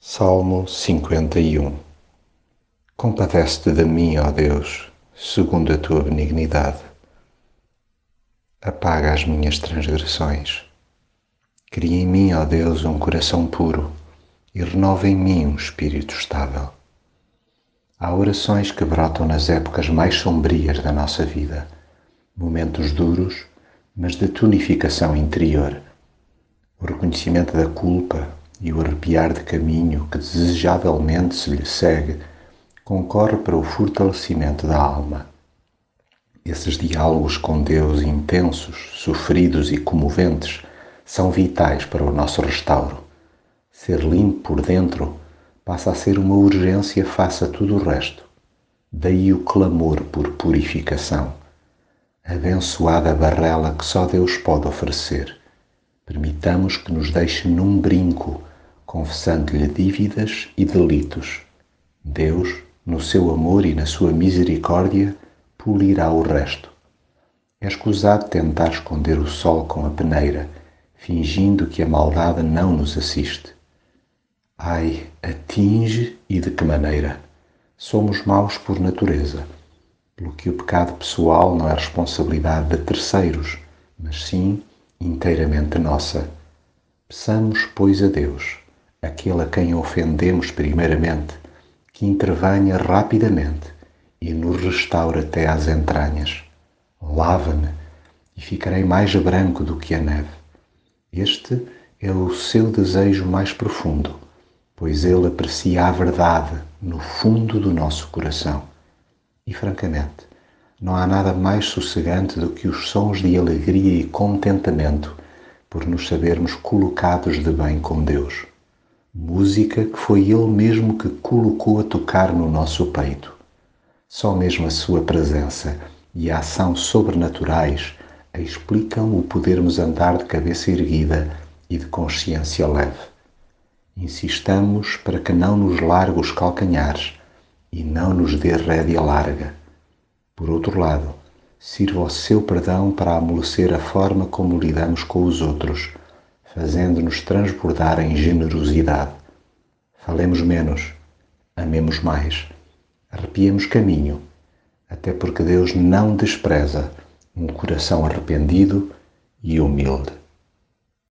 Salmo 51 Compadece-te de mim, ó Deus, segundo a tua benignidade. Apaga as minhas transgressões. Cria em mim, ó Deus, um coração puro e renova em mim um espírito estável. Há orações que brotam nas épocas mais sombrias da nossa vida, momentos duros, mas de tonificação interior. O reconhecimento da culpa, e o arrepiar de caminho que desejavelmente se lhe segue concorre para o fortalecimento da alma. Esses diálogos com Deus intensos, sofridos e comoventes são vitais para o nosso restauro. Ser limpo por dentro passa a ser uma urgência face a tudo o resto. Daí o clamor por purificação. Abençoada barrela que só Deus pode oferecer. Permitamos que nos deixe num brinco confessando-lhe dívidas e delitos. Deus, no seu amor e na sua misericórdia, polirá o resto. É escusado tentar esconder o sol com a peneira, fingindo que a maldade não nos assiste. Ai, atinge e de que maneira? Somos maus por natureza, pelo que o pecado pessoal não é responsabilidade de terceiros, mas sim inteiramente nossa. Peçamos, pois, a Deus aquele a quem ofendemos primeiramente, que intervenha rapidamente e nos restaure até às entranhas. Lava-me e ficarei mais branco do que a neve. Este é o seu desejo mais profundo, pois ele aprecia a verdade no fundo do nosso coração. E, francamente, não há nada mais sossegante do que os sons de alegria e contentamento por nos sabermos colocados de bem com Deus música que foi Ele mesmo que colocou a tocar no nosso peito. Só mesmo a Sua presença e a ação sobrenaturais explicam o podermos andar de cabeça erguida e de consciência leve. Insistamos para que não nos largue os calcanhares e não nos dê rédea larga. Por outro lado, sirva o seu perdão para amolecer a forma como lidamos com os outros fazendo-nos transbordar em generosidade. Falemos menos, amemos mais, arrepiemos caminho, até porque Deus não despreza um coração arrependido e humilde.